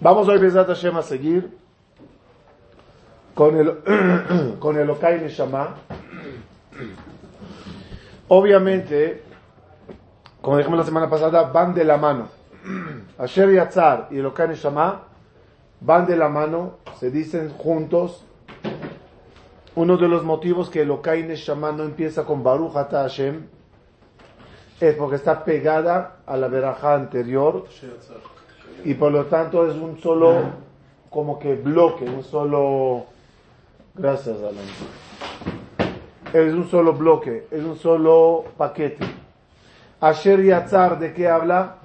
Vamos hoy, Bezat Hashem, a seguir con el, con el Okai Neshama. Obviamente, como dijimos la semana pasada, van de la mano. Asher Yatzar y el Okai Neshama van de la mano, se dicen juntos. Uno de los motivos que el Okai Neshama no empieza con Baruch Ata Hashem es porque está pegada a la veraja anterior y por lo tanto es un solo como que bloque, un solo gracias Alan es un solo bloque, es un solo paquete. Asher Yatzar, ¿de qué habla?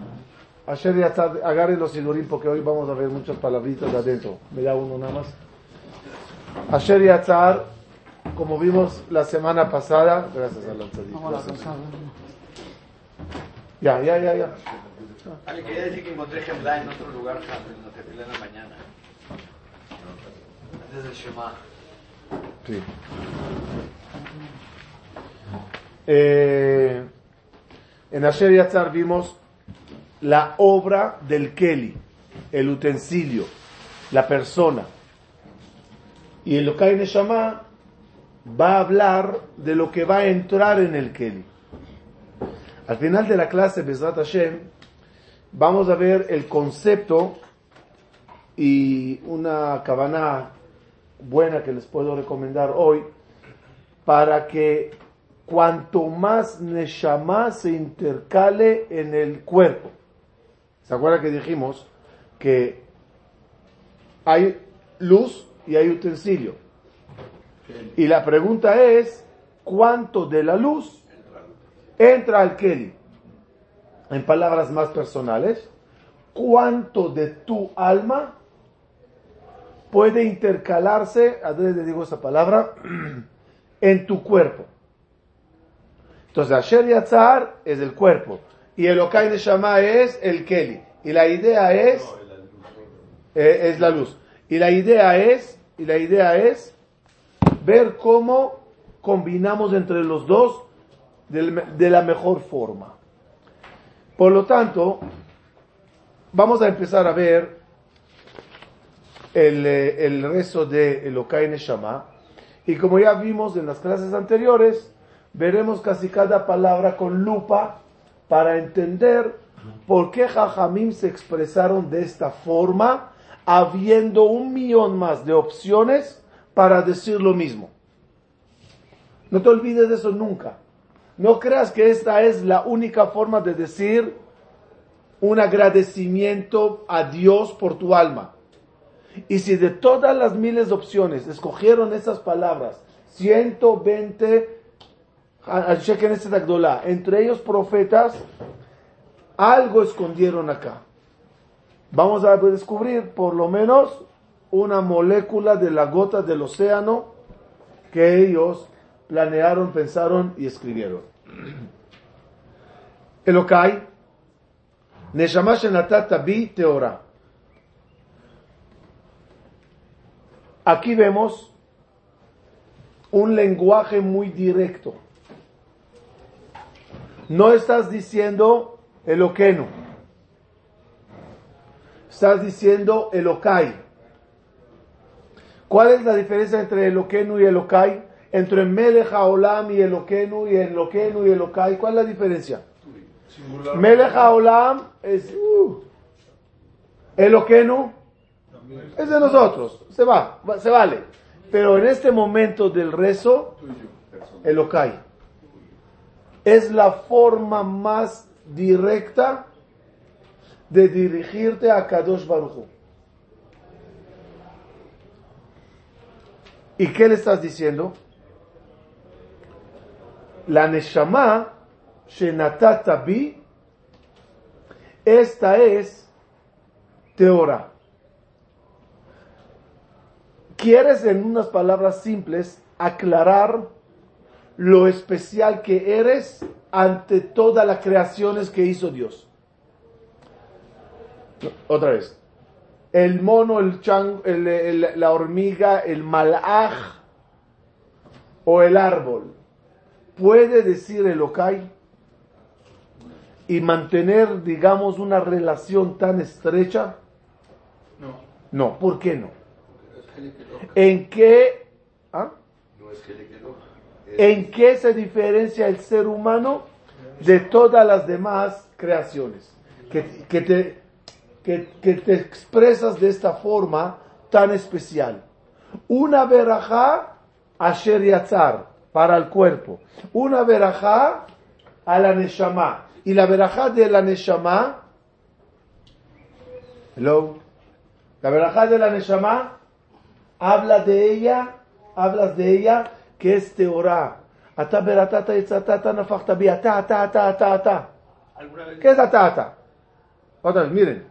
Asher Yatzar, agarre los silurín porque hoy vamos a ver muchas palabritas adentro. Me da uno nada más. Asher Yatzar, como vimos la semana pasada, gracias Alan Ya, ya, ya, ya. Ale, quería decir que encontré Gemla en otro lugar, en la tefila en la mañana. Antes del Shema. Sí. Eh, en Asher Yatzar vimos la obra del Keli, el utensilio, la persona. Y el Okai Neshama va a hablar de lo que va a entrar en el Keli. Al final de la clase, Bezrat Hashem, vamos a ver el concepto y una cabana buena que les puedo recomendar hoy para que cuanto más Neshama se intercale en el cuerpo. ¿Se acuerdan que dijimos que hay luz y hay utensilio? Y la pregunta es, ¿cuánto de la luz entra al Keli? En palabras más personales, ¿cuánto de tu alma puede intercalarse, a le digo esa palabra, en tu cuerpo? Entonces, Asher Yatzar es el cuerpo y el Okai Neshama es el Keli. Y la idea es, eh, es la luz. Y la idea es, y la idea es ver cómo combinamos entre los dos de la mejor forma. Por lo tanto, vamos a empezar a ver el, eh, el rezo de Elokai Neshama. Y como ya vimos en las clases anteriores, veremos casi cada palabra con lupa para entender por qué Jajamim se expresaron de esta forma, habiendo un millón más de opciones para decir lo mismo. No te olvides de eso nunca. No creas que esta es la única forma de decir un agradecimiento a Dios por tu alma. Y si de todas las miles de opciones escogieron esas palabras, 120, chequen este entre ellos profetas, algo escondieron acá. Vamos a descubrir por lo menos una molécula de la gota del océano que ellos planearon, pensaron y escribieron. Elokai, Neshama Shenatata Bi Teora. Aquí vemos un lenguaje muy directo. No estás diciendo Eloqueno. Estás diciendo Elokai. ¿Cuál es la diferencia entre Eloqueno y Elokai? Entre Melech Haolam y Eloquenu y Eloquenu y Elokai, ¿cuál es la diferencia? Melech Haolam es uh, Eloquenu es de nosotros, se va, se vale. Pero en este momento del rezo, Elokai es la forma más directa de dirigirte a Kadosh Baruch ¿Y qué le estás diciendo? La Neshama Shenatata Bi, esta es Teora. ¿Quieres en unas palabras simples aclarar lo especial que eres ante todas las creaciones que hizo Dios? Otra vez. El mono, el chang, la hormiga, el malaj o el árbol puede decir el Okai, y mantener, digamos, una relación tan estrecha? No. No, ¿por qué no? ¿En qué, ah? ¿En qué se diferencia el ser humano de todas las demás creaciones? Que, que te, que, que te expresas de esta forma tan especial. Una verajá asher yatzar, para el cuerpo. Una verajá a la neshama. Y la verajá de la neshama, hello, la verajá de la neshama habla de ella, hablas de ella que es teorá. Ata beratata yitzatata nafachta bi ata ata ata ata ata. ¿Alguna vez ¿Qué es ata ata? Otra vez, miren.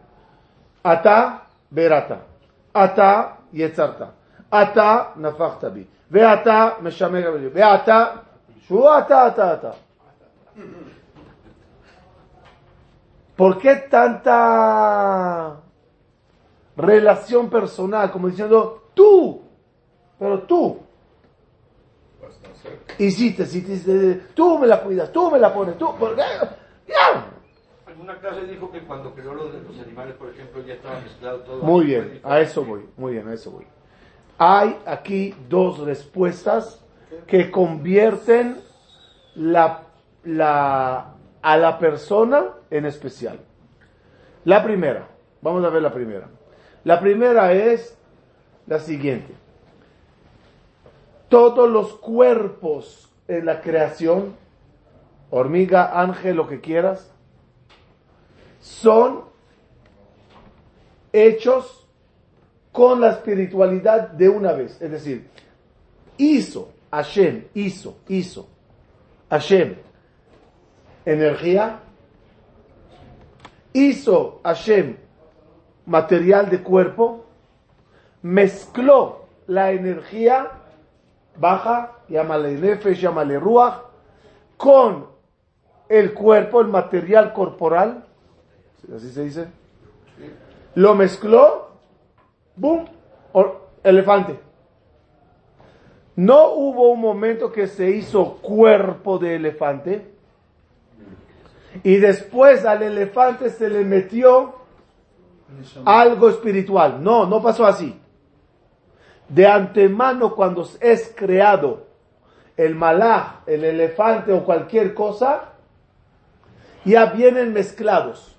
Ata berata. Ata yetzarta. Ata nafachta bi. ואתה משמר בלי, ואתה, שהוא אתה, אתה, אתה. ¿Por qué tanta relación personal? Como diciendo, tú, pero tú. Hiciste, hiciste, tú me la cuidas, tú me la pones, tú, porque, ya. En una clase dijo que cuando creó los, los animales, por ejemplo, ya estaba mezclado todo. Muy bien, a eso voy, muy bien, a eso voy. Hay aquí dos respuestas que convierten la, la, a la persona en especial. La primera, vamos a ver la primera. La primera es la siguiente. Todos los cuerpos en la creación, hormiga, ángel, lo que quieras, son hechos con la espiritualidad de una vez. Es decir, hizo, Hashem, hizo, hizo, Hashem, energía, hizo Hashem, material de cuerpo, mezcló la energía baja, llámale nefesh, llámale ruach, con el cuerpo, el material corporal, así se dice, lo mezcló, boom, elefante. No hubo un momento que se hizo cuerpo de elefante y después al elefante se le metió algo espiritual. No, no pasó así. De antemano cuando es creado el malaj, el elefante o cualquier cosa, ya vienen mezclados.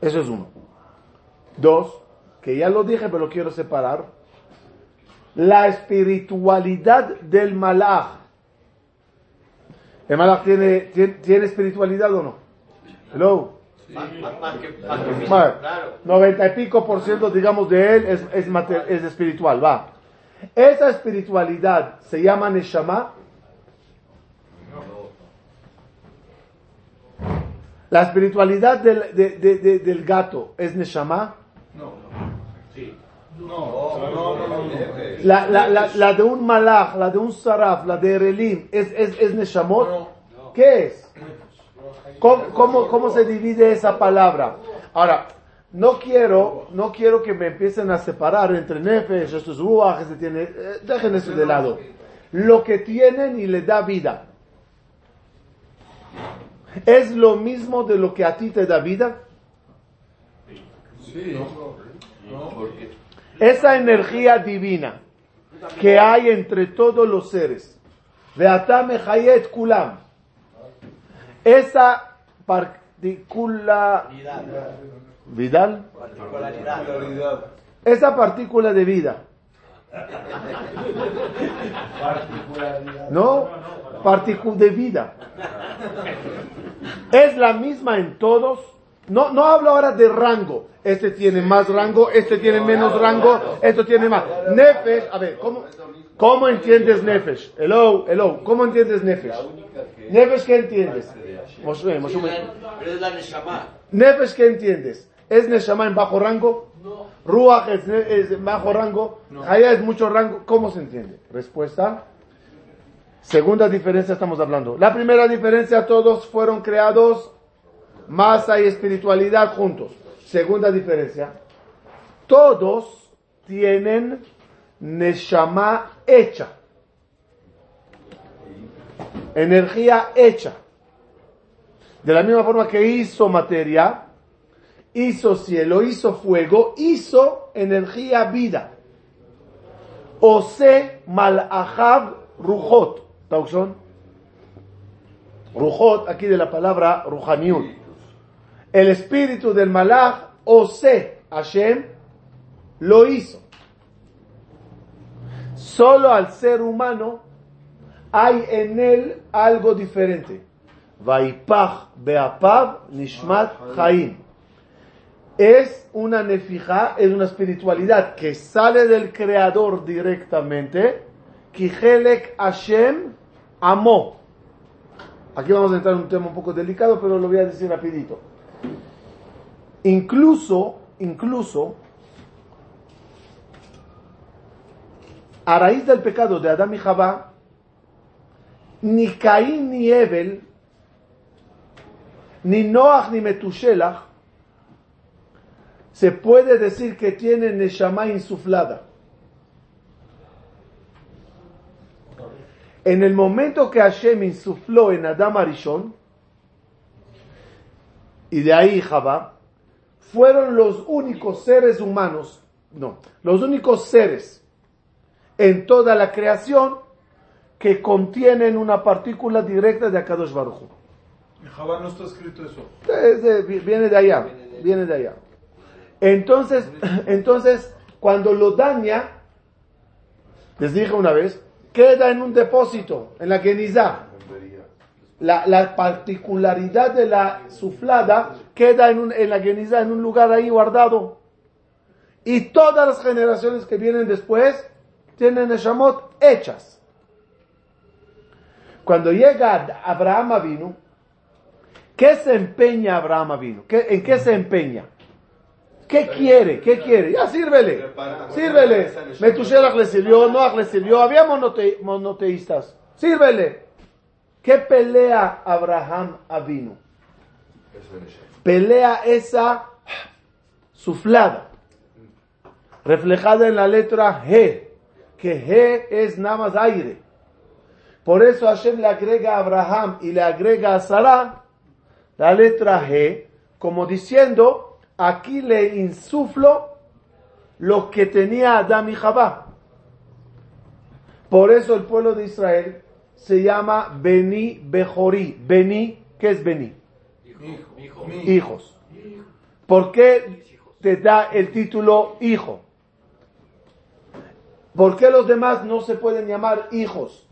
Eso es uno. Dos, que ya lo dije, pero lo quiero separar. La espiritualidad del malaj. ¿El malaj tiene, tiene, tiene espiritualidad o no? Hello. Más, más- más que, más que físico, Bueno, claro. 90 y pico por ciento, digamos, de él es, es, mater- es espiritual, va. Esa espiritualidad se llama Neshama. La espiritualidad del, de- de- de- del gato es Neshama. No. No, no, no, no. La, la, la, la de un malach, la de un saraf, la de Erelim, ¿es, es, es Neshamot? No. ¿Qué es? ¿Cómo, cómo, cómo se divide esa palabra? Ahora, no quiero, no quiero que me empiecen a separar entre Nefesh, esto es Ruach, este tiene, eh, dejen eso de lado. Lo que tienen y le da vida. ¿Es lo mismo de lo que a ti te da vida? Sí. No. Porque Esa energía divina que hay entre todos los seres. Veatame Hayet Kulam. Esa partícula vidal, esa partícula de vida, ¿no? Partícula de vida. Es la misma en todos. No, no hablo ahora de rango. Este tiene más rango, este tiene menos rango, esto tiene más. Nefesh, a ver, ¿cómo, cómo entiendes Nefesh? Hello, hello, ¿cómo entiendes Nefesh? Nefesh, ¿qué entiendes? Moshe, Moshe, pero es la Neshama. Nefesh, ¿qué entiendes? ¿Es Neshama en bajo rango? Ruach es, es en bajo rango. Haya es mucho rango. ¿Cómo se entiende? Respuesta. Segunda diferencia estamos hablando. La primera diferencia, todos fueron creados masa y espiritualidad juntos. Segunda diferencia, todos tienen Neshama hecha. Energía hecha. De la misma forma que hizo materia, hizo cielo, hizo fuego, hizo energía vida. Ose malachab rujot. Tauxón. Rujot, aquí de la palabra rujaniut. El espíritu del malach, Ose, Hashem, lo hizo. Solo al ser humano hay en él algo diferente. Vaipach beapav nishmat chaim. Es una nefija, es una espiritualidad que sale del creador directamente. Kihelek Hashem amó. Aquí vamos a entrar en un tema un poco delicado, pero lo voy a decir rapidito. Incluso, incluso, a raíz del pecado de Adán y Jabá, ni Caín ni Ebel, ni Noach ni Metushelach, se puede decir que tienen Neshama insuflada. En el momento que Hashem insufló en Adam Arishon, y de ahí Jabá, fueron los únicos seres humanos, no, los únicos seres en toda la creación que contienen una partícula directa de Akadosh Baruj. En Jabá no está escrito eso. Viene de allá, viene de allá. Entonces, entonces, cuando lo daña, les dije una vez, queda en un depósito, en la Genizá. La, la particularidad de la suflada queda en, un, en la Genizá, en un lugar ahí guardado. Y todas las generaciones que vienen después tienen Neshamot hechas. Cuando llega Abraham Avinu, ¿qué se empeña Abraham Avinu? ¿Qué, ¿En qué se empeña? ¿Qué quiere? ¿Qué quiere? Ya sírvele. Sírvele. Metushelach le sirvió, Noach le sirvió, había monote- monoteístas. Sírvele. ¿Qué pelea Abraham Avinu? Pelea esa suflada, reflejada en la letra G, que G es nada más aire. Por eso Hashem le agrega a Abraham y le agrega a Sarah la letra G, como diciendo, aquí le insuflo lo que tenía Adán y Jabá. Por eso el pueblo de Israel se llama Beni Bejorí. Beni, ¿qué es Beni? Hijo. Hijos. ¿Por qué te da el título hijo? ¿Por qué los demás no se pueden llamar hijos?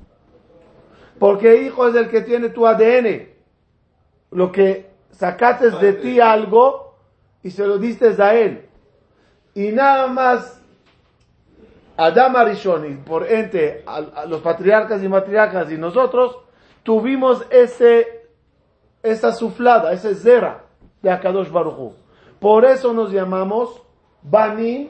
Porque hijo es el que tiene tu ADN. Lo que sacaste de ti algo y se lo diste a él. Y nada más Adam Arishon y por ente a, a los patriarcas y matriarcas y nosotros tuvimos ese esa suflada, ese zera de Akadosh Baruchu. Por eso nos llamamos Banim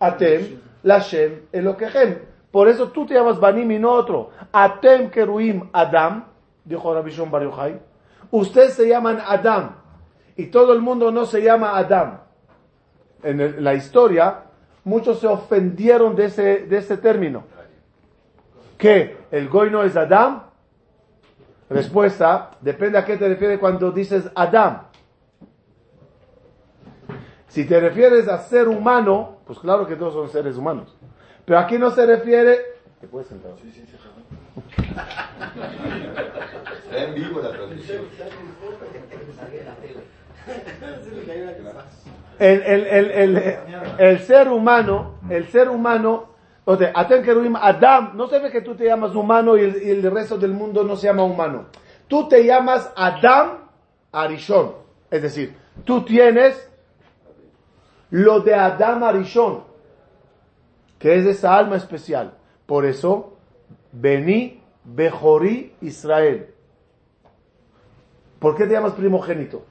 Atem Lashem Elokechem. Por eso tú te llamas Banim y no otro. Atem Keruim Adam, dijo Rabbi Shon Bar Yochai. Ustedes se llaman Adam y todo el mundo no se llama Adam. En la historia, muchos se ofendieron de ese, de ese término. ¿Qué? ¿El goy no es Adam? Respuesta, depende a qué te refieres cuando dices Adam. Si te refieres a ser humano, pues claro que todos son seres humanos. Pero aquí no se refiere... ¿Te puedes sentar? Está en vivo la transmisión. El, el, el, el, ser humano, el ser humano, o sea, Adam, no se ve que tú te llamas humano y el, y el resto del mundo no se llama humano. Tú te llamas Adam Arishon. Es decir, tú tienes lo de Adam Arishon, que es esa alma especial. Por eso, Beni Bejorí Israel. ¿Por qué te llamas primogénito?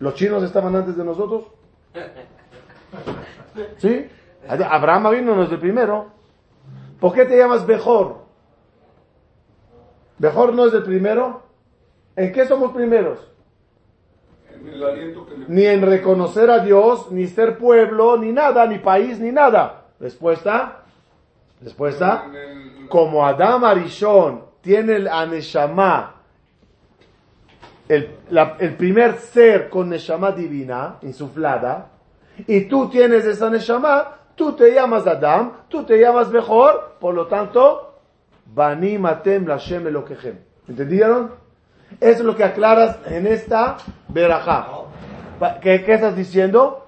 ¿Los chinos estaban antes de nosotros? ¿Sí? Abraham vino no es el primero. ¿Por qué te llamas Bejor? ¿Bejor no es el primero? ¿En qué somos primeros? En el aliento que le Ni en reconocer a Dios, ni ser pueblo, ni nada, ni país, ni nada. Respuesta. Respuesta. el- Como Adam Arishon tiene el Aneshama el, el primer ser con Neshama divina, insuflada, y tú tienes esa Neshama, tú te llamas Adam, tú te llamas mejor, por lo tanto, Banim Atem Lashem Elokechem. ¿Entendieron? Eso es lo que aclaras en esta verajá. ¿Qué, ¿Qué estás diciendo?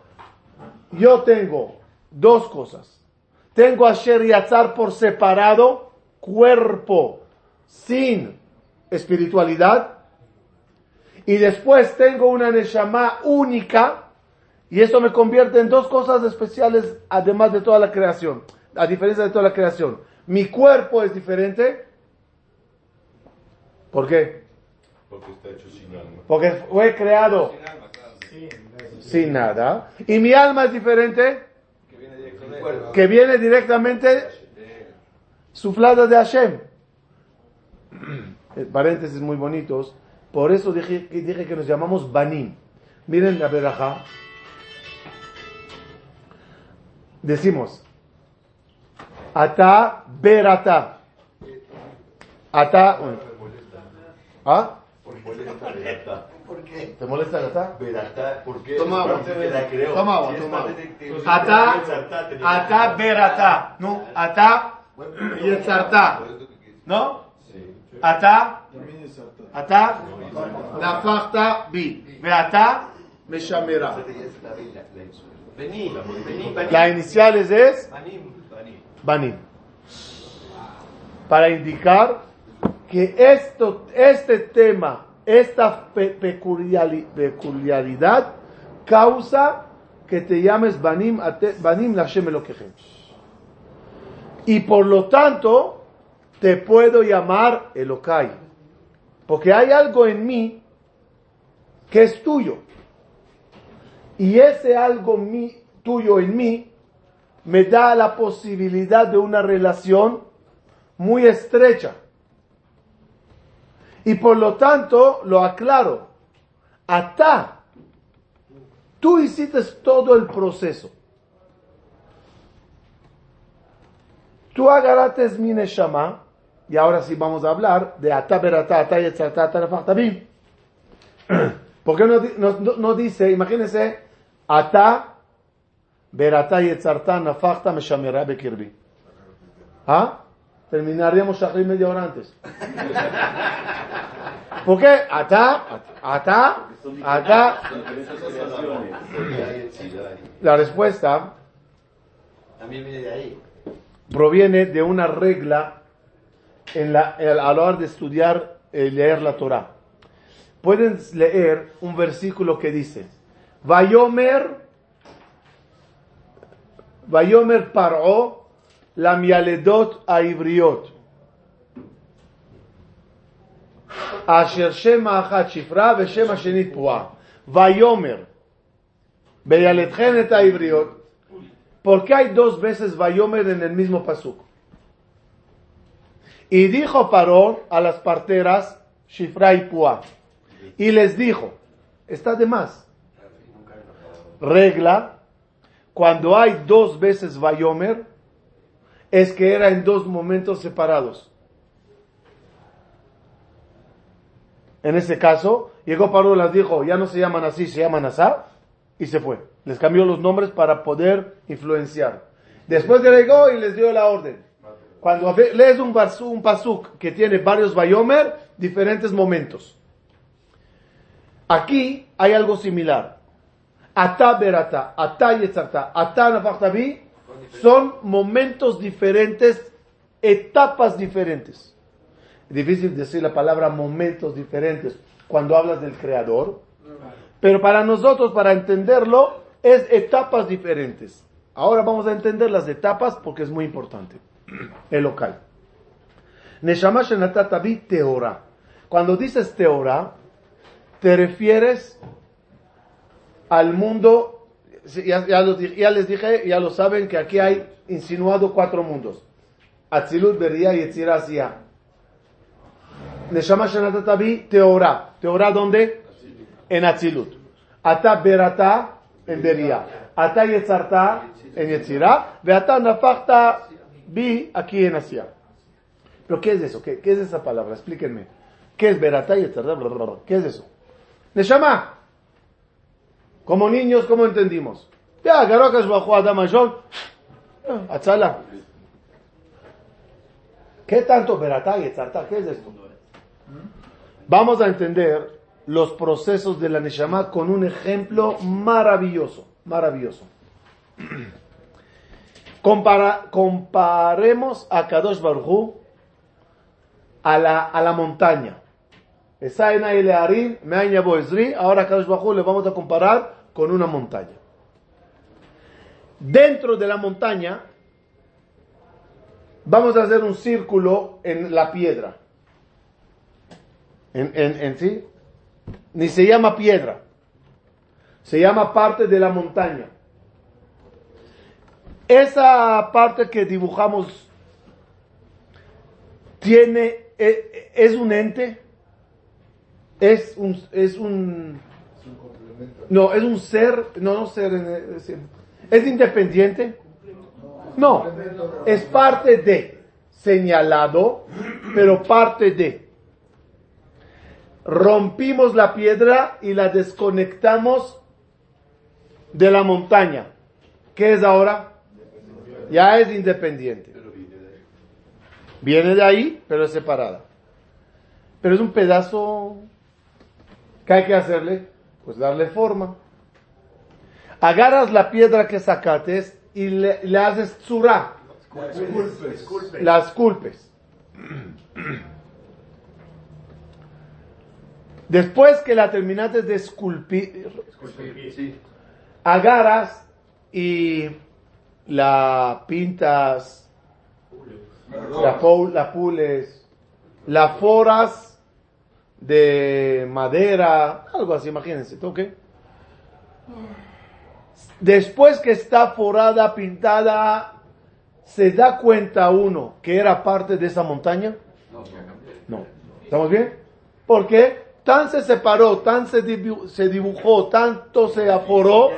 Yo tengo dos cosas. Tengo a Sher Yatzar por separado, cuerpo, sin espiritualidad. Y después tengo una Neshama única. Y esto me convierte en dos cosas especiales, además de toda la creación. A diferencia de toda la creación. Mi cuerpo es diferente. ¿Por qué? Porque está hecho sin alma. Porque fue creado sin nada. Y mi alma es diferente, Que viene Cuerpo. que viene directamente suflada de Hashem. Paréntesis muy bonitos. Por eso dije, que- dije que nos llamamos Banim. Miren la verajá. Decimos, Ata Berata. Ata. ¿Ah? Por molesta, verata. ¿Por qué? ¿Te molesta el Ata? Verata, ¿por qué? Toma agua. La. Toma agua, toma agua. Ata, ata, berata. No, ata, y ensartá. ¿No? Sí. ata, Vení, vení, vení. La iniciales es Banim. banim. Para indicar que esto, este tema, esta pe- peculiari- peculiaridad, causa que te llames banim, ate- banim Lashem Elokechem. Y por lo tanto, te puedo llamar Elokai. Porque hay algo en mí que es tuyo. Y ese algo mi- tuyo en mí me da la posibilidad de una relación muy estrecha. Y por lo tanto, lo aclaro, Ata, tú hiciste todo el proceso. Tú agarraste mi neshama, y ahora sí vamos a hablar de Ata berata, Ata yetzarta, Ata nafachtabim. ¿Por qué no, no- no- dice, imagínense, Ata berata yetzarta, nafachta meshamera bekirbi? ¿Ah? Terminaríamos Shahri media hora antes. ¿Por qué? Ata, ata, ata. La respuesta También viene de ahí. proviene de una regla en la, el- a la hora de estudiar y leer la Torah. Pueden leer un versículo que dice, Vayomer, Vayomer Paró, la mialedot aibriot. Asher Shema Achat Shifra ושם השנית פרועה. ויאמר, וילדכן את העבריות, ¿Por qué hay dos veces Vayomer en el mismo pasuk? Y dijo Parón a las parteras, Shifra y Pua, y les dijo, está de más. Regla, cuando hay dos veces Vayomer, es que era en dos momentos separados. En ese caso, llegó Parón y les dijo, ya no se llaman así, se llaman asá, y se fue. Les cambió los nombres para poder influenciar. Después llegó y les dio la orden. Cuando lees un, basu- un pasuk que tiene varios Bayomer, diferentes momentos. Aquí hay algo similar. Ata berata, ata yetzarta, ata nafachtabi, son momentos diferentes, etapas diferentes. Difícil decir la palabra momentos diferentes cuando hablas del creador. Pero para nosotros, para entenderlo, es etapas diferentes. Ahora vamos a entender las etapas porque es muy importante. El local. Neshama shenatata bi teora. Cuando dices teora, te refieres al mundo, ya, les dije, ya lo saben, que aquí hay insinuado cuatro mundos. Atzilut, Beria y Yetzirah Asiyah. Neshama shenatata bi teora. ¿Teora dónde? En Atzilut. Ata berata en Beria. Ata yetzarta en Yetzirah. Ve ata nafachta bi aquí en Asiyah. ¿Pero qué es eso? ¿Qué, es esa palabra? Explíquenme. ¿Qué es berata y? ¿Qué es eso? Neshama. Como niños, ¿cómo entendimos? Ya, Adam John. Atzala. ¿Qué tanto Beratá y? ¿Qué es esto? Vamos a entender los procesos de la Neshama con un ejemplo maravilloso, maravilloso. Compara- comparemos a Kadosh Baruj a la, a la montaña. Ahora Kadosh Baruj le vamos a comparar con una montaña. Dentro de la montaña vamos a hacer un círculo en la piedra. En, en, en sí, ni se llama piedra, se llama parte de la montaña. Esa parte que dibujamos tiene, e- es, un ente, es un, es un, no, es un ser, no, no ser, es independiente, no, es parte de, señalado, pero parte de. Rompimos la piedra y la desconectamos de la montaña. ¿Qué es ahora? Ya es independiente. Viene de ahí, pero es separada. Pero es un pedazo que hay que hacerle, pues darle forma. Agarras la piedra que sacates y le, le haces tzura, las culpes. Después que la terminaste de esculpir, agarras y la pintas, la, pol- la pules, la foras de madera, algo así, imagínense, ¿ok? Después que está forada, pintada, ¿se da cuenta uno que era parte de esa montaña? No. ¿Estamos bien? Porque tan se separó, tan se dibu- se dibujó, tanto se aforó,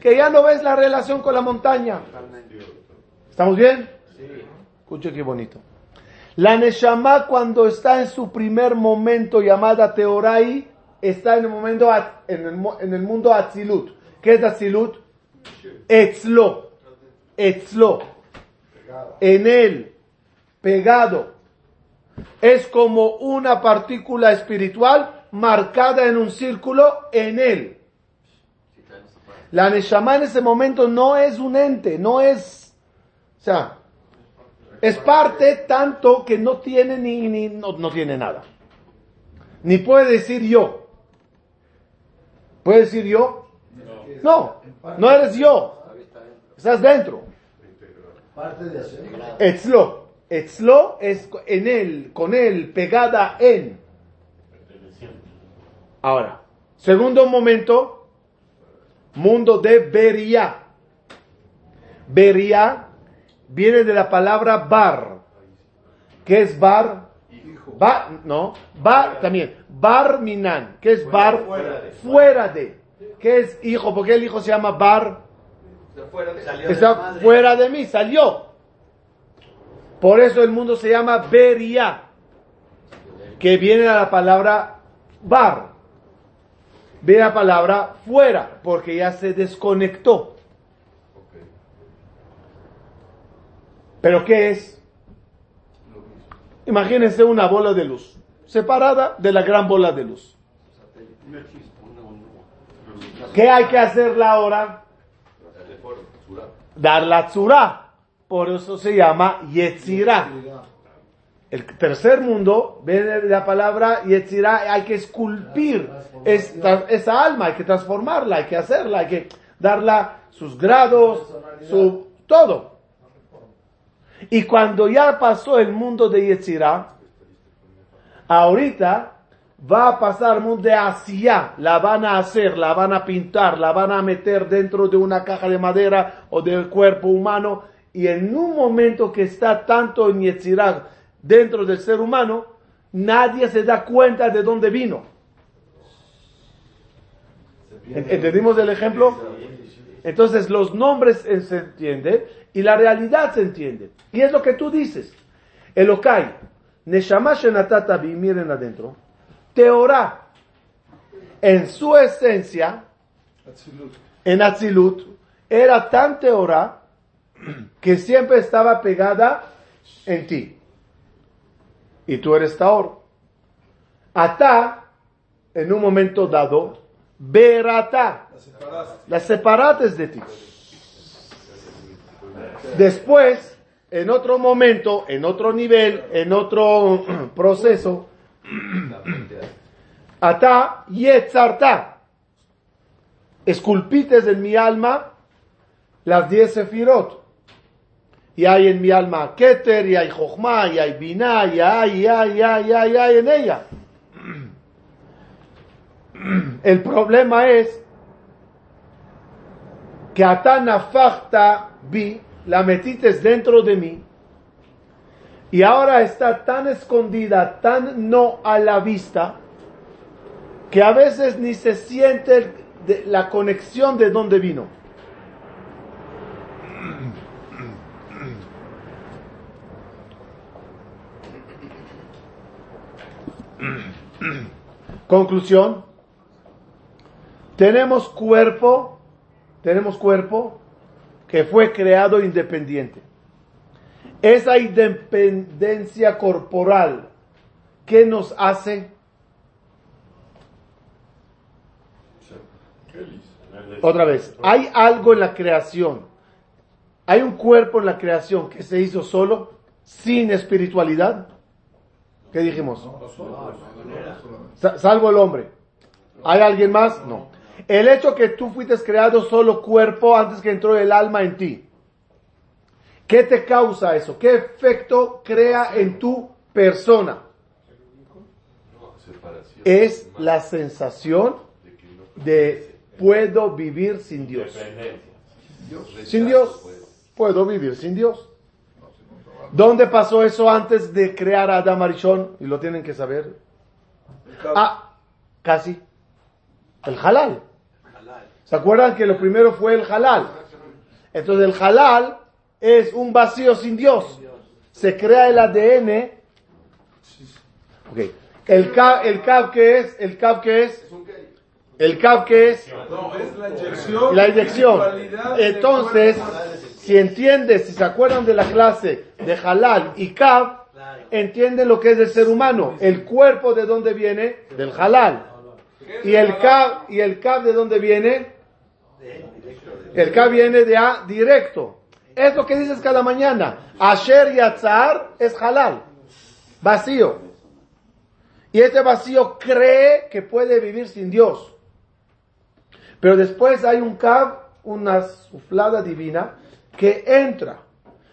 que ya no ves la relación con la montaña. ¿Estamos bien? Escuche qué bonito. La Neshama cuando está en su primer momento llamada Teorai, está en el, momento, en el, en el mundo Atzilut. ¿Qué es Atzilut? Etzlo. Etzlo. En él, pegado. Es como una partícula espiritual marcada en un círculo en él. La Neshama en ese momento no es un ente, no es, o sea, es parte tanto que no tiene ni, ni no, no tiene nada. Ni puede decir yo. ¿Puede decir yo? No, no eres yo. Estás dentro. Parte de hacer. Etzlo. Etzlo es en él, con él, pegada en. Ahora, segundo momento, mundo de Beria. Beria viene de la palabra bar. ¿Qué es bar? Bar, no, bar también. Bar minan. ¿Qué es bar? Fuera de. Fuera de. ¿Qué es hijo? ¿Por qué el hijo se llama bar? De Está fuera de mí, salió. Por eso el mundo se llama Beria, que viene de la palabra bar. Viene la palabra fuera, porque ya se desconectó. ¿Pero qué es? Imagínense una bola de luz, separada de la gran bola de luz. ¿Qué hay que hacerla ahora? Dar la tzura. Por eso se llama Yetzirah. El tercer mundo viene de la palabra Yetzirah, hay que esculpir esta, esa alma, hay que transformarla, hay que hacerla, hay que darla sus grados, su todo. Y cuando ya pasó el mundo de Yetzirah, ahorita va a pasar mundo de Asia, la van a hacer, la van a pintar, la van a meter dentro de una caja de madera o del cuerpo humano. Y en un momento que está tanto en Yetzirah dentro del ser humano, nadie se da cuenta de dónde vino. ¿En- ¿Entendimos el ejemplo? Entonces los nombres se entienden y la realidad se entiende. Y es lo que tú dices. Elokai, Neshama Shenatata Vi, miren adentro. Teorá. en su esencia, en Atzilut, era tan teora que siempre estaba pegada en ti. Y tú eres Taor. Ata, en un momento dado, Berata, la separaste de ti. Después, en otro momento, en otro nivel, en otro proceso, Ata Yetzarta, esculpites en mi alma las diez sefirot. Y hay en mi alma Keter, y hay Jochma, y hay Binah, y hay, y hay, y hay, y hay, y hay en ella. El problema es que Atana Fachta vi, la metites dentro de mí, y ahora está tan escondida, tan no a la vista, que a veces ni se siente la conexión de dónde vino. Conclusión. Tenemos cuerpo, tenemos cuerpo que fue creado independiente. Esa independencia corporal, ¿qué nos hace? Otra vez, hay algo en la creación, hay un cuerpo en la creación que se hizo solo, sin espiritualidad. ¿Qué dijimos? Sa- Salvo el hombre. ¿Hay alguien más? No. El hecho que tú fuiste creado solo cuerpo antes que entró el alma en ti. ¿Qué te causa eso? ¿Qué efecto crea en tu persona? Es la sensación De puedo vivir sin Dios. Sin Dios puedo vivir sin Dios. ¿Dónde pasó eso antes de crear a Adam Arishon? Y lo tienen que saber. Ah, casi. El halal. ¿Se acuerdan que lo primero fue el halal? Entonces el halal es un vacío sin Dios. Se crea el ADN. Ok. El Kav, el Kav que es, el Kav que es, el Kav que es No, es la inyección. la inyección. Entonces. Si entiendes, si se acuerdan de la clase de halal y Kav, entienden lo que es el ser humano. El cuerpo de dónde viene? Del halal. Y el Kav, y el de dónde viene? El Kav viene de A directo. Es lo que dices cada mañana. Asher Yatzar es halal. Vacío. Y este vacío cree que puede vivir sin Dios. Pero después hay un Kav, una suflada divina, que entra.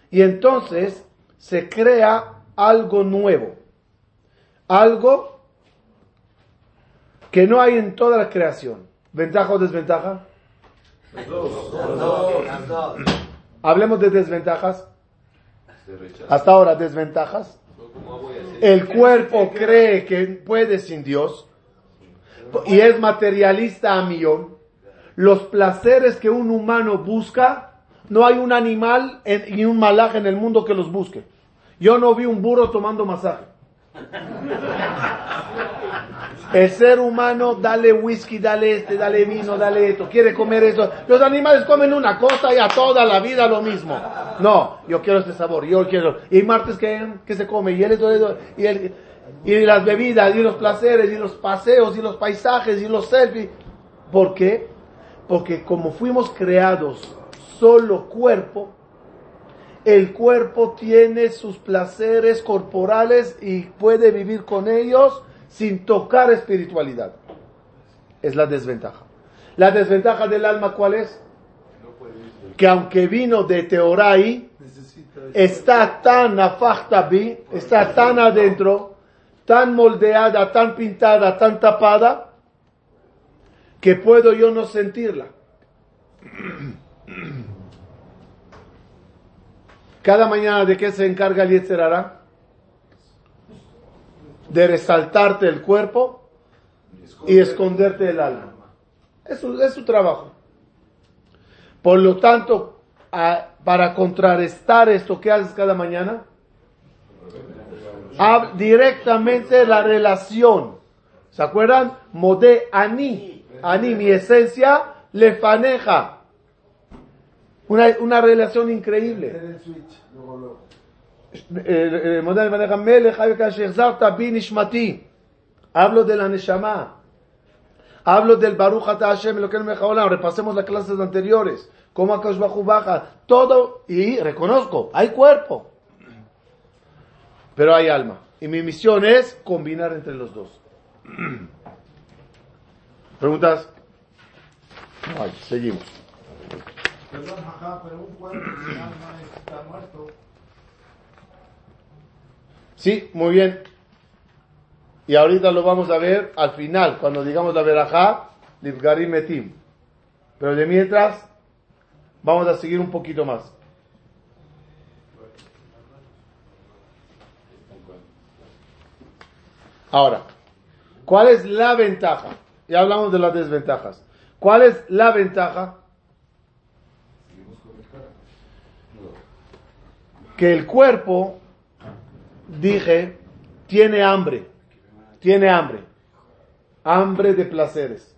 Y entonces se crea algo nuevo. Algo que no hay en toda la creación. ¿Ventaja o desventaja? Hablemos de desventajas. Hasta ahora, desventajas. ¿Cómo voy a hacer? El cuerpo cree que puede sin Dios y es materialista a millón. Los placeres que un humano busca, no hay un animal ni un malaje en el mundo que los busque. Yo no vi un burro tomando masaje. El ser humano, dale whisky, dale este, dale vino, dale esto, quiere comer eso. Los animales comen una cosa y a toda la vida lo mismo. No, yo quiero este sabor, yo quiero. Y martes que, que se come, y esto, y el, y las bebidas, y los placeres, y los paseos, y los paisajes, y los selfies. ¿Por qué? Porque como fuimos creados solo cuerpo, el cuerpo tiene sus placeres corporales y puede vivir con ellos sin tocar espiritualidad. Es la desventaja. La desventaja del alma, ¿cuál es? Que aunque vino de Teorai, está tan afachtabi, está tan adentro, tan moldeada, tan pintada, tan tapada, que puedo yo no sentirla. Cada mañana, ¿de qué se encarga el Yetzerara? De resaltarte el cuerpo y esconderte el alma. Eso es su trabajo. Por lo tanto, a- para contrarrestar esto, ¿qué haces cada mañana? Hab- directamente la relación ¿Se acuerdan? Modé ani. Ani, mi esencia, le faneja. Una, una relación increíble. Hablo de la neshama. Hablo del Baruch Hashem, lo que. Repasemos las clases anteriores. Cómo Akash baja. Todo. Y reconozco, hay cuerpo. Pero hay alma. Y mi misión es combinar entre los dos. ¿Preguntas? Seguimos. Perdón, ajá, pero un cuerpo sin alma está muerto. Sí, muy bien. Y ahorita lo vamos a ver al final, cuando digamos la verajá, Livgarim Metim. Pero de mientras, vamos a seguir un poquito más. Ahora, ¿cuál es la ventaja? Ya hablamos de las desventajas. ¿Cuál es la ventaja? Que el cuerpo, dije, tiene hambre. Tiene hambre. Hambre de placeres.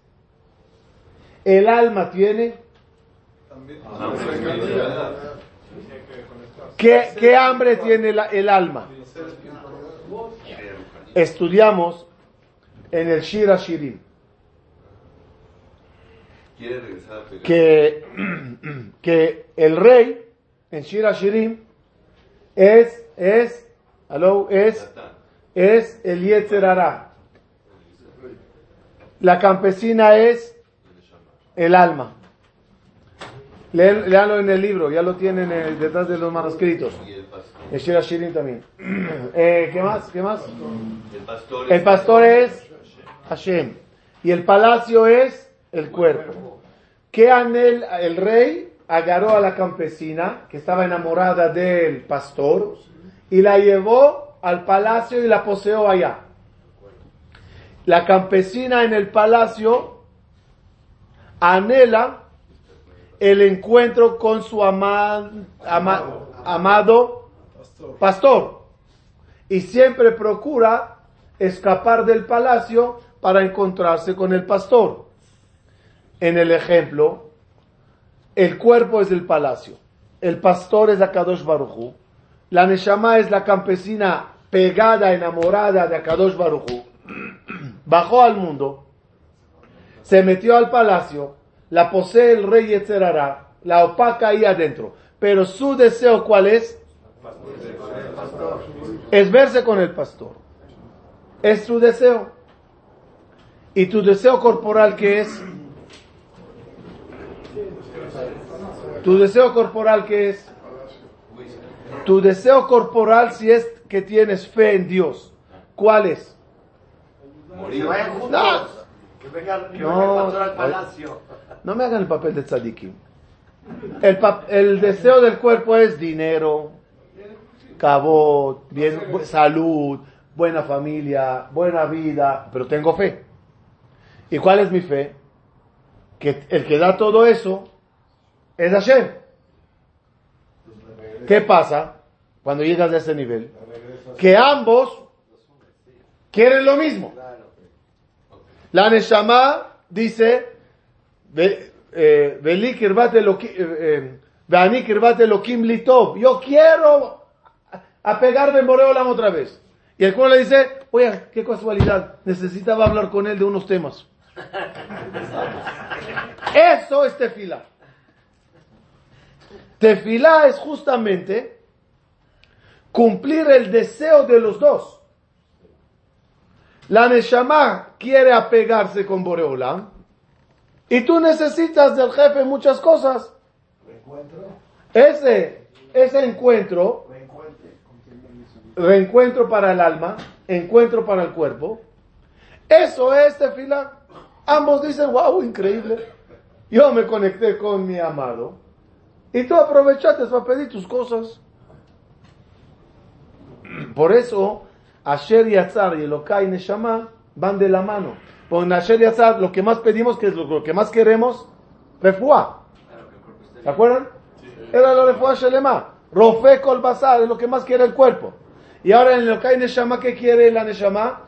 El alma tiene. ¿Qué, qué hambre tiene la- el alma? Estudiamos en el Shira Shirim que, que el rey en Shira Shirim es, es, aló, es, es el Yetzer Hara. La campesina es el alma. Lean- Leanlo en el libro, ya lo tienen eh, detrás de los manuscritos. El Shira Shirim también. Eh, ¿Qué más? ¿Qué más? El pastor, El pastor es Hashem. Y el palacio es el cuerpo. ¿Qué anhel el rey? Agarró a la campesina que estaba enamorada del pastor y la llevó al palacio y la poseó allá. La campesina en el palacio anhela el encuentro con su ama- ama- amado pastor y siempre procura escapar del palacio para encontrarse con el pastor. En el ejemplo, el cuerpo es el palacio, el pastor es Akadosh Baruchu, la Neshama es la campesina pegada, enamorada de Akadosh Baruchu, bajó al mundo, se metió al palacio, la posee el rey Yetzerará, la opaca ahí adentro, pero su deseo ¿cuál es? es verse con el pastor. Es su deseo. ¿Y tu deseo corporal qué es? ¿Tu deseo corporal qué es? Tu deseo corporal si es que tienes fe en Dios. ¿Cuál es? Morir. No. Que venga, que No, venga el pastor al ay. palacio. No me hagan el papel de tzadikim. El, pa- el deseo del cuerpo es dinero, cabot, bien, bu- salud, buena familia, buena vida, pero tengo fe. ¿Y cuál es mi fe? Que el que da todo eso es Hashem. ¿Qué pasa cuando llegas a ese nivel? Que ambos quieren lo mismo. La Neshama dice, "Ve- eh, "Veli kirbat Eloki- eh, eh, ve'ani kirbat Elokim li tov". yo quiero apegarme en Boreolam otra vez. Y el cuerpo le dice, oye, qué casualidad, necesitaba hablar con él de unos temas. Eso es tefila. Tefila es justamente cumplir el deseo de los dos. La Neshama quiere apegarse con Boreolam y tú necesitas del jefe muchas cosas. Ese, ese encuentro, reencuentro para el alma, encuentro para el cuerpo, eso es tefila. Ambos dicen, wow, increíble. Yo me conecté con mi amado y tú aprovechaste para pedir tus cosas. Por eso, Asher Yatzar y Elokai Neshama van de la mano. Con Asher Yatzar, lo que más pedimos, que es lo, que más queremos, refuá. ¿Se acuerdan? Era la refuá Shelema. Rofe Kol Basar es lo que más quiere el cuerpo. Y ahora en Elokai Neshama, ¿qué quiere la Neshama?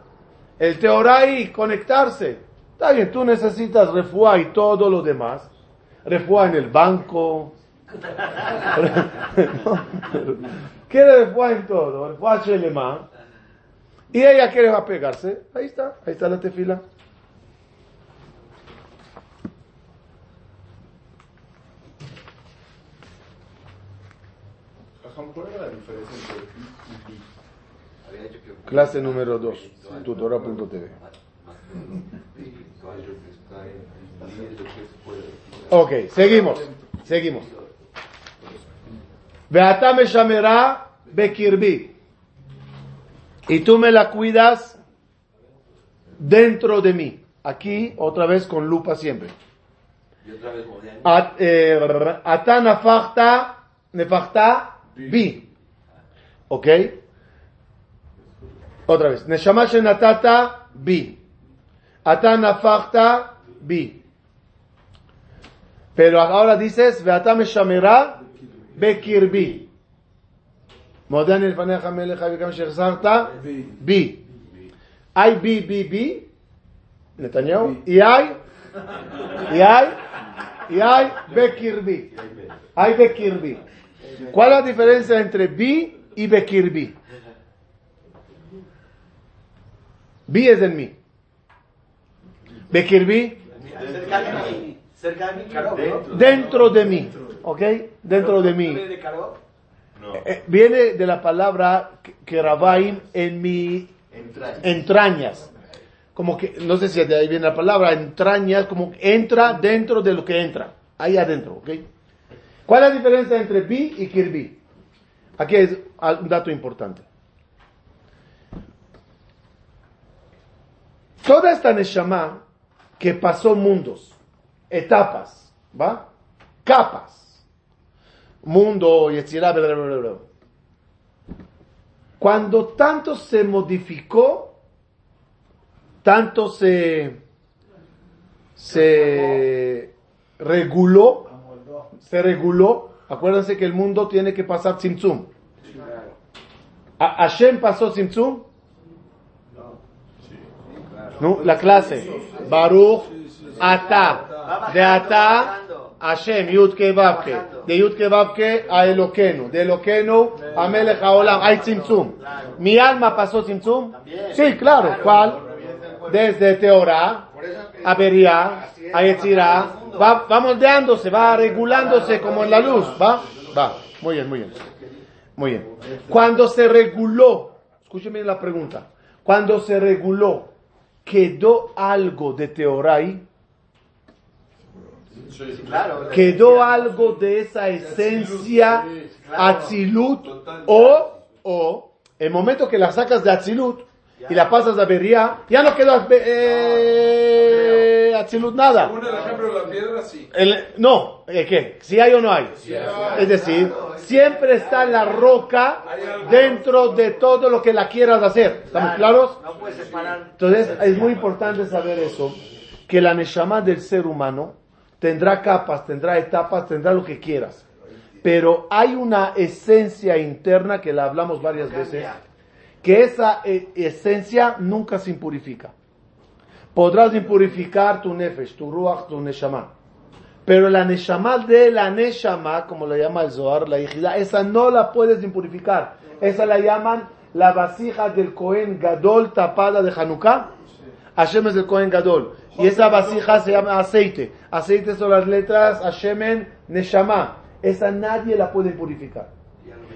El Teorá y conectarse. Está bien, tú necesitas refuá y todo lo demás. Refuá en el banco. quiere refuá en todo. Refuá Shelema. Y ella quiere apegarse. Ahí está, ahí está la tefila. Clase número 2, tutora.tv. Ok, seguimos, seguimos. Beata me llamará Bekirbi. Y tú me la cuidas dentro de mí. Aquí, otra vez con lupa siempre. Eh, Ata nafachta, nefachta bi. ¿Ok? Otra vez. Neshama shenatata bi. Ata nafachta bi. Pero ahora dices, Beata me llamará bekirbi. מודה אני לפניך מלך וכמה שהחזרת בי. hay bi, bi, bi, Netanyahu, y hay, y hay, y hay Bekirbi. Hay Bekirbi. ¿Cuál es la diferencia entre bi y Bekirbi? Bi es en mí. Bekirbi, Cerca de mí. Cerca de mí, Caro. dentro de mí. ¿Ok? Dentro de mí. ¿Viene de? No. Eh, Viene de la palabra que Rabaim en mi Entraña. entrañas. Como que, no sé si de ahí viene la palabra, entrañas, como que entra dentro de lo que entra. Ahí adentro, ¿ok? ¿Cuál es la diferencia entre bi y kirbi? Aquí es un dato importante. Toda esta Neshama que pasó mundos, etapas, ¿va? Capas. Mundo, Yetzirah, bla. Cuando tanto se modificó, tanto se, se reguló, se reguló. Acuérdense que el mundo tiene que pasar Tzimtzum. ¿A- ¿Hashem pasó Tzimtzum? No, la clase. Baruch, Ata. De Ata, Hashem, Yud Ke Vav Ke. De Yud Ke Vav Ke a Eloqueno. De Eloqueno a Melech Haolam. Hay Tzimtzum. ¿Mi alma pasó Tzimtzum? Sí, claro. ¿Cuál? Desde Teorá a Beria, a Yetzirah. Va, va moldeándose, va regulándose como en la luz. ¿Va? Va. Muy bien, muy bien. Muy bien. Cuando se reguló, escúcheme la pregunta. Cuando se reguló, ¿quedó algo de Teorá ahí? Quedó algo de esa esencia Atzilut o, o el momento que la sacas de Atzilut y la pasas a Beria, ya no quedó eh, Atzilut nada. El no, ¿eh, ¿qué? Si hay o no hay. Es decir, siempre está la roca dentro de todo lo que la quieras hacer. ¿Estamos claros? Entonces es muy importante saber eso, que la Neshama del ser humano tendrá capas, tendrá etapas, tendrá lo que quieras. Pero hay una esencia interna que la hablamos varias veces, que esa eh, esencia nunca se impurifica. Podrás impurificar tu nefesh, tu ruach, tu neshama. Pero la neshama de la neshama, como la llama el Zohar, la hijida, esa no la puedes impurificar. Esa la llaman la vasija del Cohen Gadol tapada de Hanukkah. Hashem es el Cohen Gadol. Y esa vasija se llama aceite. Aceite son las letras Hashemen Neshama. Esa nadie la puede purificar.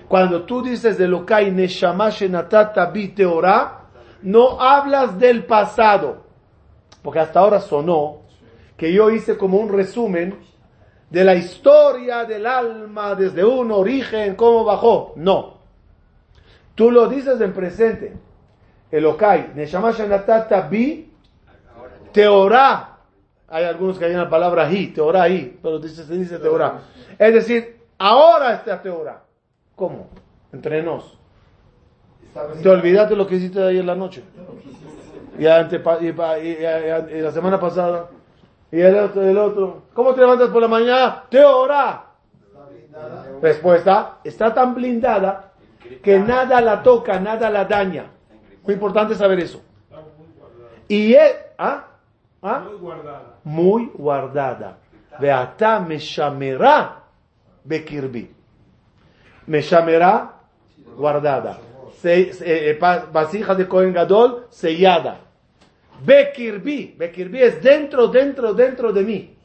Cuando tú dices de lo que Neshama Shenatata Bi Teorah, no hablas del pasado. Porque hasta ahora sonó que yo hice como un resumen de la historia del alma desde un origen, cómo bajó. No. Tú lo dices en presente. Elokai, Neshama Shenatata Bi Teorá. Hay algunos que hay la palabra hi, Teorá hi, pero dice, se dice Teorá. Es decir, ahora está Teorá. ¿Cómo? Entre nos. Te olvidaste lo que hiciste ayer en la noche. Y, la semana pasada. Y el otro, el otro. ¿Cómo te levantas por la mañana? Teorá. Respuesta, está tan blindada que nada la toca, nada la daña. Muy importante saber eso. Y él, ¿ah? ¿Ah? Muy guardada. muy guardada. Beata meshamera bekirbi. Meshamera, guardada. Se- se- eh, vasija de Cohen Gadol, sellada. Bekirbi. Bekirbi es dentro, dentro, dentro de mí.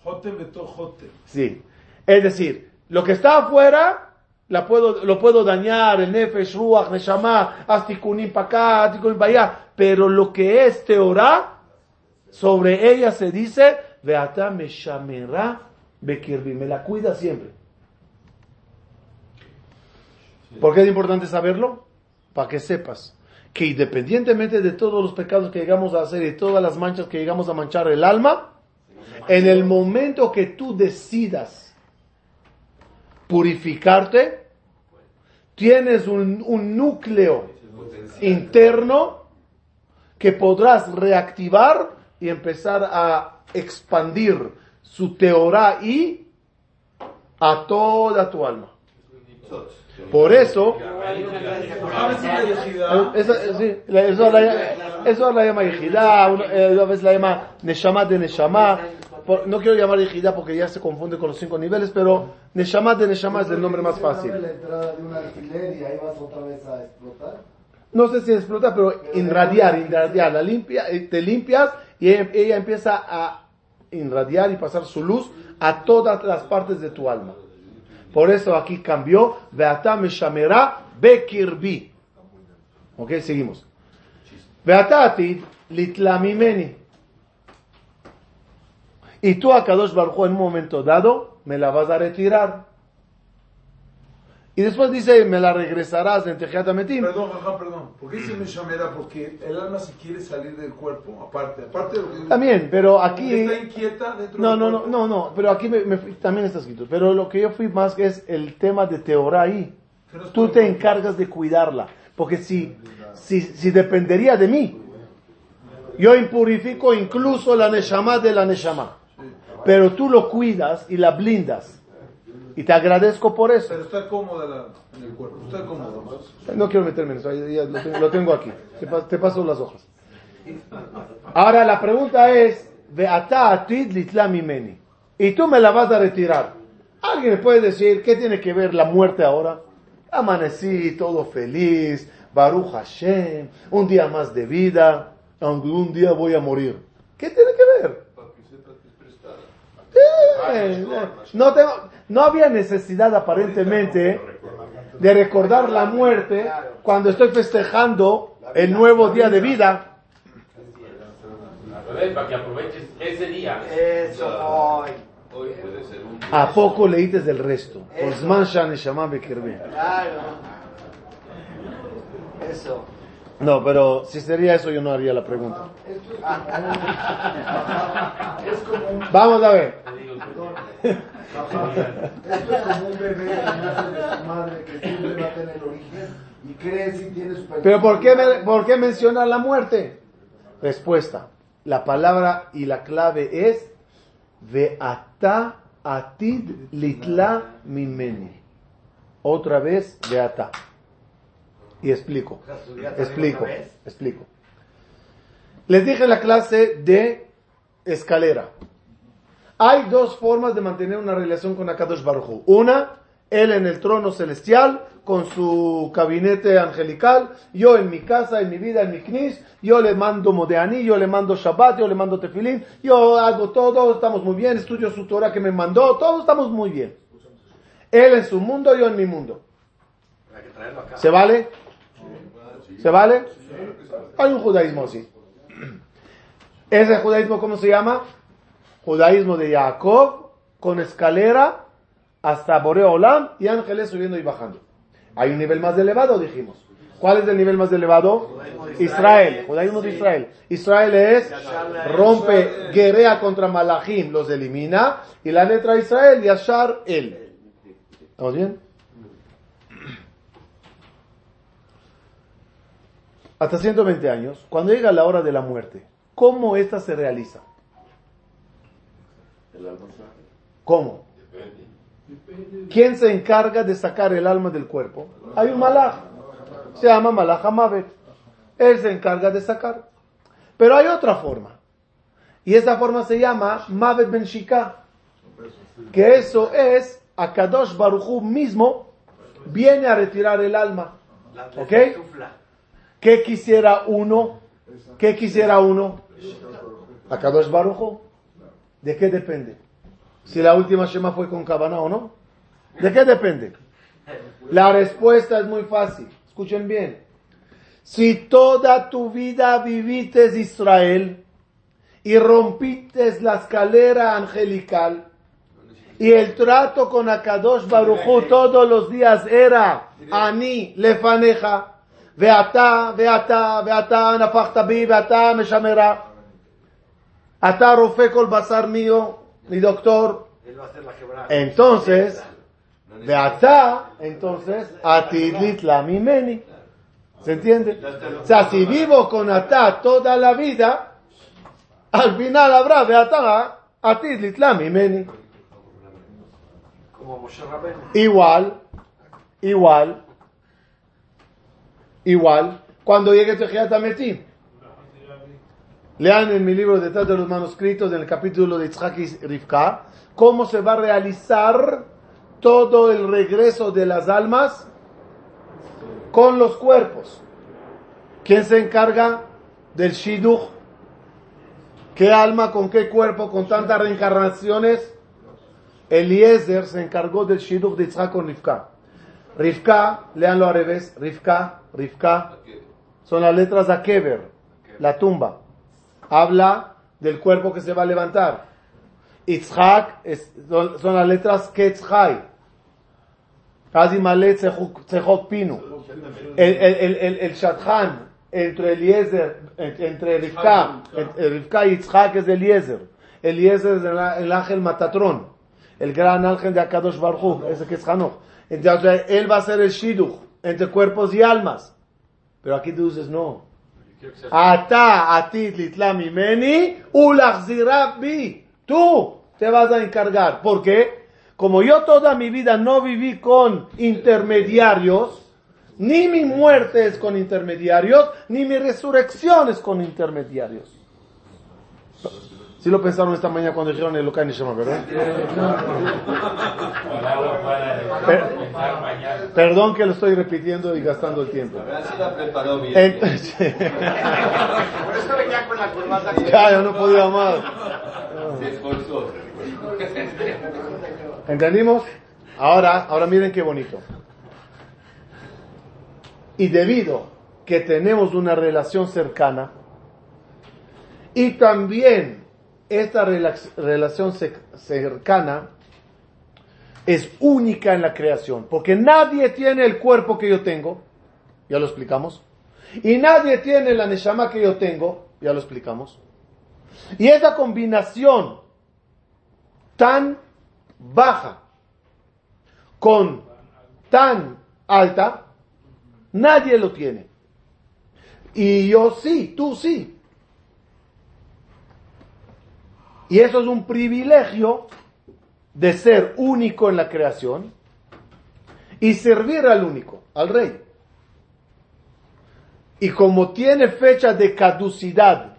Sí. Es decir, lo que está afuera, la puedo, lo puedo dañar, el nefesh, ruach, neshama, astikunim para acá, astikunim para allá. Pero lo que es teorá, sobre ella se dice, Beata me shamerá bekirbi, me la cuida siempre. ¿Por qué es importante saberlo? Para que sepas que independientemente de todos los pecados que llegamos a hacer y todas las manchas que llegamos a manchar el alma, en el momento que tú decidas purificarte, tienes un, un núcleo interno que podrás reactivar y empezar a expandir su teorá y a toda tu alma. Por eso, sí, la- eso la, eso la llama Yejidá, una- eh, a veces la llama Neshama de Neshama. Por- no quiero llamar Yejidá porque ya se confunde con los cinco niveles, pero Neshama de Neshama es el nombre más fácil. vez explotar. No sé si explota, pero irradiar, irradiar, la limpia, eh, te limpias y ella, empieza a irradiar y pasar su luz a todas las partes de tu alma. Por eso aquí cambió, Beata Meshamera Bekirbi. Ok, seguimos. Beata Atid Litlamimeni. Y tú a Kadosh Baruj en un momento dado me la vas a retirar. Y después dice, me la regresarás en Tejiat Ametim. Perdón, ajá, perdón. ¿Por qué dice Meshamera? Porque el alma si quiere salir del cuerpo, aparte, aparte de lo que También, pero aquí... Está inquieta dentro No, del no, no, cuerpo. no, no, pero aquí me, me también está escrito. Pero lo que yo fui más que es el tema de Teorá ahí. No Tú te encargas de cuidarla. Porque si, si, si dependería de mí, yo impurifico incluso la Neshama de la Neshama. Pero tú lo cuidas y la blindas. Y te agradezco por eso. Pero está cómoda la- en el cuerpo, está cómoda. No quiero meterme en eso, ya- lo, tengo, lo tengo aquí. Te, te paso las hojas. Ahora la pregunta es. Y tú me la vas a retirar. ¿Alguien me puede decir qué tiene que ver la muerte ahora? Amanecí todo feliz, Baruch Hashem, un día más de vida, aunque un día voy a morir. ¿Qué tiene que ver? Eh, no, tengo, no había necesidad aparentemente de recordar la muerte cuando estoy festejando el nuevo día de vida. Al revés, para que aproveches ese día. Eso, hoy. Hoy puede ser un ¿A poco leíste del resto? Osman Shah Neshama Bekirbe. Claro. Eso. No, pero si sería eso yo no haría la pregunta. Vamos a ver. esto es como un bebé que nace de su madre que siempre va a tener origen y crece y tiene su Pero ¿por qué, me- ¿por qué mencionar la muerte? Respuesta. La palabra y la clave es Veata atid litla mimeni. Otra vez Veata. Y explico. Explico. Explico. Les dije en la clase de escalera. Hay dos formas de mantener una relación con Akadosh Baruj. Una, él en el trono celestial, con su gabinete angelical, yo en mi casa, en mi vida, en mi knis, yo le mando Modeani, yo le mando Shabbat, yo le mando Tefilín, yo hago todo, estamos muy bien, estudio su Torah que me mandó, todos estamos muy bien. Él en su mundo, yo en mi mundo. ¿Se vale? ¿Se vale? Hay un judaísmo así. ¿Ese judaísmo cómo se llama? Judaísmo de Jacob, con escalera hasta Boreo Olam y ángeles subiendo y bajando. Hay un nivel más elevado, dijimos. ¿Cuál es el nivel más elevado? Israel, judaísmo de Israel. Israel es, rompe, guerrea contra Malachim, los elimina, y la letra Israel, Yashar, él. ¿Estamos bien? Hasta 120 años, cuando llega la hora de la muerte, ¿cómo esta se realiza? ¿Cómo? ¿Quién se encarga de sacar el alma del cuerpo? Hay un malaj, se llama malaj Amavet. Él se encarga de sacar. Pero hay otra forma. Y esa forma se llama Mavet Ben Shika. Que eso es, Akadosh Baruchu mismo viene a retirar el alma. ¿Ok? ¿Qué quisiera uno? ¿Qué quisiera uno? Akadosh Baruchu. ¿De qué depende? Si la última Shema fue con Cabana o no. ¿De qué depende? La respuesta es muy fácil. Escuchen bien. Si toda tu vida vivites Israel y rompites la escalera angelical y el trato con Akadosh Baruchu todos los días era Ani lefaneja ואתה, ואתה, ואתה נפחת בי, ואתה משמרה. אתה רופא כל בשר mío, mi doctor. Él va a hacer la quebrada. Entonces, Beata, entonces, atidlit la mimeni. ¿Se entiende? O sea, si vivo con Ata toda la vida, al final habrá Beata, atidlit la mimeni. Como Moshe Rabbeinu. Igual, igual, igual, cuando llegue Tejiat Ametim. Lean en mi libro Detrás de los manuscritos, en el capítulo de Yitzhak y Rivka, cómo se va a realizar todo el regreso de las almas con los cuerpos. ¿Quién se encarga del Shidduch? ¿Qué alma con qué cuerpo con tantas reencarnaciones? Eliezer se encargó del Shidduch de Yitzhak con Rivka. Rivka, leanlo al revés, Rivka, Rivka, son las letras de la tumba. Habla del cuerpo que se va a levantar. Yitzhak es- son, son las letras Ketzhai. Malet Sehok Pinu. El, el, el, el, el Shadchan entre Eliezer, en- entre Rivka, Rivka y Yitzhak es Eliezer. Eliezer es el, el ángel Matatrón. El gran ángel de Akadosh Baruch Hu, ese que es Hanoch. Entonces, él va a ser el Shidduch entre cuerpos y almas. Pero aquí tú dices, no. Ata atit litla mimeni ulachzira bi. Tú te vas a encargar. ¿Por qué? Como yo toda mi vida no viví con intermediarios, ni mi muerte es con intermediarios, ni mi resurrección es con intermediarios. Si lo pensaron esta mañana cuando dijeron el Lokai Neshama, ¿verdad? Per-. Perdón que lo estoy repitiendo y gastando el tiempo. Entonces, Por eso venía con la corbata. yo no podía más. Se esforzó. ¿Entendimos? Ahora, ahora miren qué bonito. Y debido que tenemos una relación cercana, y también esta relación ce- cercana es única en la creación, porque nadie tiene el cuerpo que yo tengo, ya lo explicamos, y nadie tiene la neshama que yo tengo, ya lo explicamos, y esa combinación tan baja con tan alta, nadie lo tiene. Y yo sí, tú sí. Y eso es un privilegio de ser único en la creación y servir al único, al rey. Y como tiene fecha de caducidad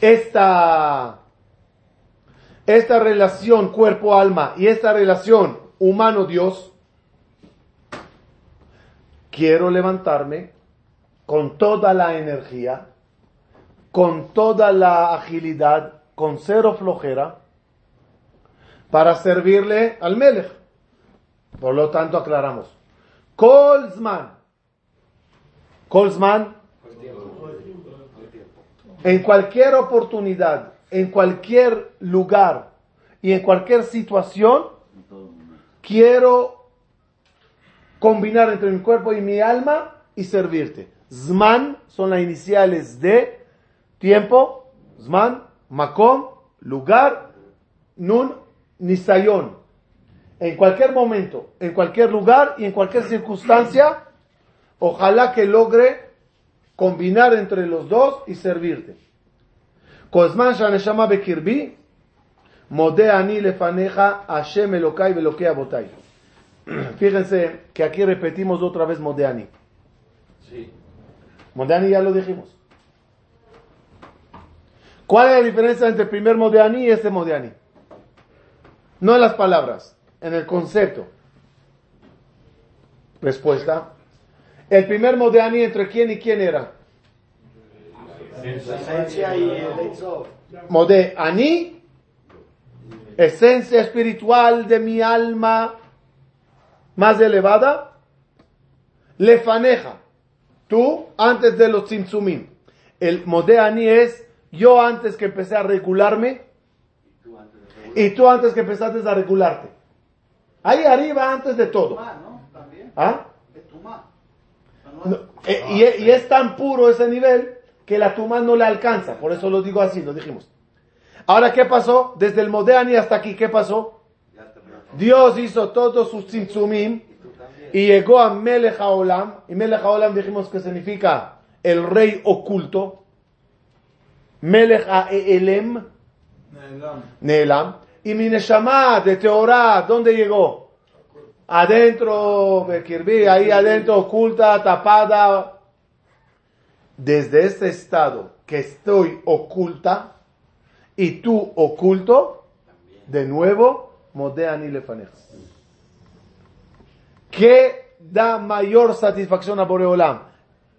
esta esta relación cuerpo-alma y esta relación humano-Dios, quiero levantarme con toda la energía, con toda la agilidad, con cero flojera, para servirle al Melech. Por lo tanto, aclaramos. Kolzman. Kolzman. En cualquier oportunidad, en cualquier lugar y en cualquier situación, quiero combinar entre mi cuerpo y mi alma y servirte. Zman son las iniciales de tiempo, Zman, Makom, lugar, Nun, Nisayon. En cualquier momento, en cualquier lugar y en cualquier circunstancia, ojalá que logre combinar entre los dos y servirte. Kozman shaneshama bekirbi, mode ani lefaneja Hashem Elokai velokai abotai. Fíjense que aquí repetimos otra vez Modeani. Sí. Modeani ya lo dijimos. ¿Cuál es la diferencia entre el primer Modeani y este Modeani? No en las palabras, en el concepto. Respuesta. El primer Modeani entre quién y quién era. Esencia y el. Modeani, esencia espiritual de mi alma más elevada, lefaneja, tú antes de los tzimtzumim. El Modeani es yo antes que empecé a regularme y tú antes que empezaste a regularte. Ahí arriba antes de todo. ¿Ah? No, eh, y, es- y es tan puro ese nivel que la tuma no le alcanza. Por eso lo digo así, lo dijimos. Ahora, ¿qué pasó? Desde el Modeani hasta aquí, ¿qué pasó? Dios hizo todos sus tzimtzumim y llegó a Melech Haolam. Y Melech Haolam dijimos que significa el rey oculto. Melech Haelem, Neelam. Y mi Neshama de Teorá, ¿dónde llegó? Adentro, Bekirbi, ahí adentro, oculta, tapada. Desde este estado que estoy oculta y tú oculto, de nuevo, Modeani Lefaneja. ¿Qué da mayor satisfacción a Boreolam?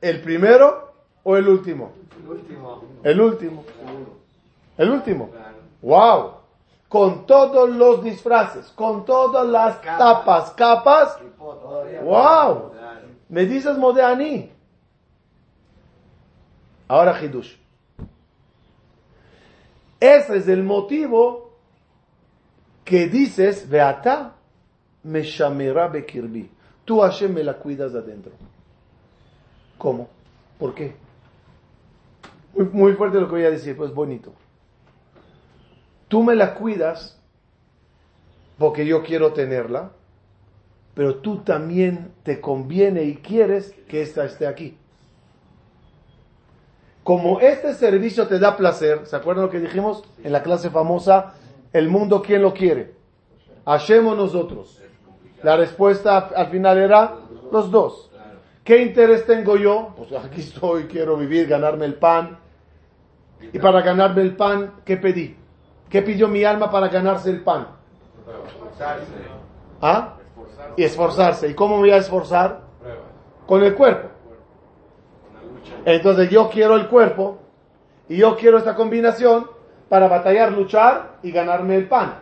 ¿El primero o el último? El último. El último. Wow. Con todos los disfraces, con todas las tapas, capas. Wow. Me dices Modeani. Ahora Hidush. Ese es el motivo que dices, Beata me shamerá bekirbi. Tú Hashem me la cuidas adentro. ¿Cómo? ¿Por qué? Muy, fuerte lo que voy a decir, pues bonito. Tú me la cuidas porque yo quiero tenerla, pero tú también te conviene y quieres que esta esté aquí. Como este servicio te da placer, ¿se acuerdan lo que dijimos en la clase famosa? El mundo, ¿quién lo quiere? Hashem o nosotros. La respuesta al final era los dos. ¿Qué interés tengo yo? Pues aquí estoy, quiero vivir, ganarme el pan. Y para ganarme el pan, ¿qué pedí? ¿Qué pidió mi alma para ganarse el pan? ¿Ah? Y esforzarse. ¿Y cómo me voy a esforzar? Con el cuerpo. Entonces yo quiero el cuerpo y yo quiero esta combinación para batallar, luchar y ganarme el pan.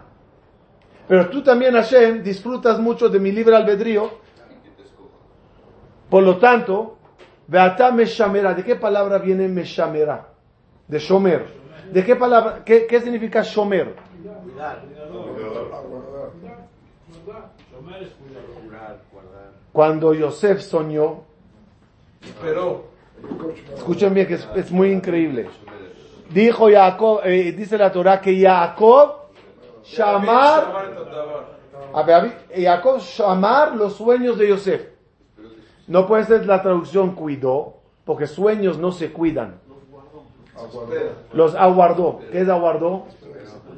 Pero tú también, Hashem, disfrutas mucho de mi libre albedrío. Por lo tanto. ¿De qué palabra viene Meshamera? De Shomer. ¿De qué palabra? ¿Qué, qué significa Shomer? Guardar. Cuando Yosef soñó, Pero, escuchen bien que es, es muy increíble. Dijo Jacob, eh, dice la Torah que Jacob llamar, Jacob llamar los sueños de Yosef. No puede ser la traducción cuidó, porque sueños no se cuidan. Los aguardó. ¿Qué es aguardó?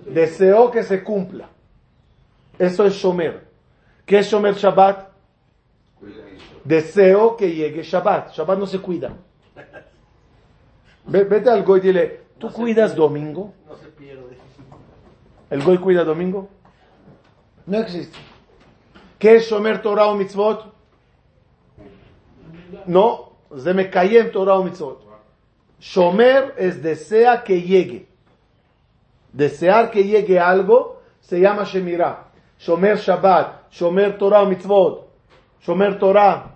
Deseó que se cumpla. Eso es Shomer. ¿Qué es Shomer Shabbat? Deseo que llegue Shabbat. Shabbat no se cuida. Ve- Vete al Goy y dile, ¿tú cuidas domingo? No se pierde. ¿El Goy cuida domingo? No existe. ¿Qué es Shomer Torah o Mitzvot? No, se me en Torah o Mitzvot. Shomer es desea que llegue. Desear que llegue algo se llama Shemirah. Shomer Shabbat, Shomer Torah o Mitzvot. Shomer Torah.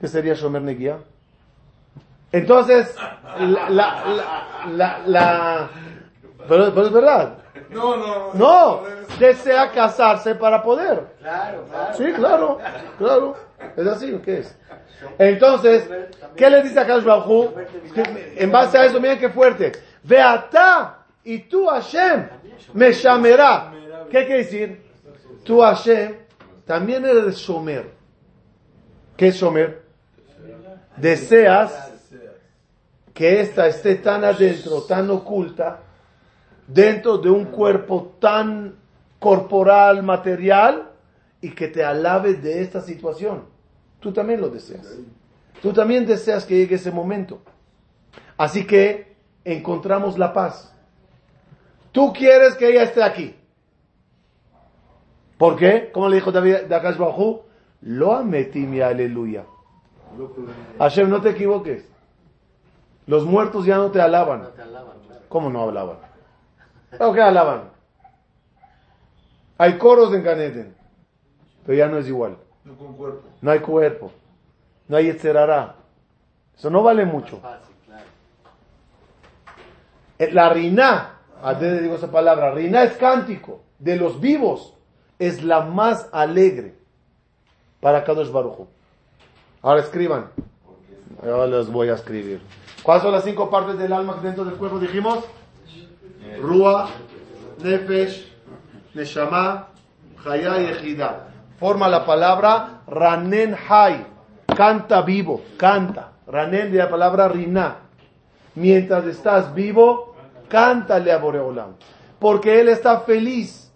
¿Qué sería Shomer Negia? Entonces, la, la, la, la, la- pero, pero es verdad. No, no, No, desea casarse para poder. Claro, claro. Sí, claro, claro. Es así, ¿qué es? Entonces, ¿qué le dice a Kadosh En base a eso, miren qué fuerte. Veata y tú Hashem me llamará. ¿Qué quiere decir? Tú Hashem también eres Shomer. ¿Qué es Shomer? Deseas que esta esté tan adentro, tan oculta, dentro de un cuerpo tan corporal, material, y que te alabe de esta situación. Tú también lo deseas. Tú también deseas que llegue ese momento. Así que encontramos la paz. Tú quieres que ella esté aquí. ¿Por qué? Como le dijo David de Akash Bajú, lo ametí mi aleluya. Hashem, no te equivoques. Los muertos ya no te alaban. ¿Cómo no hablaban? ¿Pero qué alaban? Hay coros en Ganeden, pero ya no es igual. Cuerpo. No hay cuerpo, no hay etzerará. Eso no vale mucho. Fácil, claro. Eh, La rina, antes digo esa palabra, rina es cántico de los vivos, es la más alegre para Kadosh Baruj. Ahora escriban. Ahora les voy a escribir. ¿Cuáles son las cinco partes del alma dentro del cuerpo? Dijimos. Rúa, Nefesh, Neshama, Chaya y Ejida. Forma la palabra Ranen Hay. Canta vivo, canta. Ranen de la palabra Rina. Mientras estás vivo, cántale a Boreolam. Porque Él está feliz.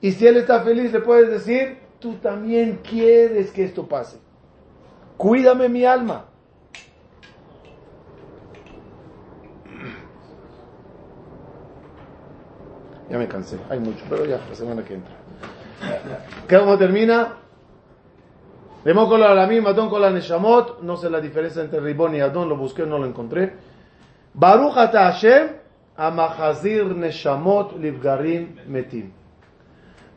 Y si Él está feliz, le puedes decir, tú también quieres que esto pase. Cuídame mi alma. Ya me cansé, hay mucho, pero ya, la semana que entra. ¿Qué cómo termina? Lemón con la alamim, Adón con la Neshamot. No sé la diferencia entre Ribón y Adón, lo busqué, no lo encontré. Baruch Hashem, Amachazir Neshamot Livgarim Metim.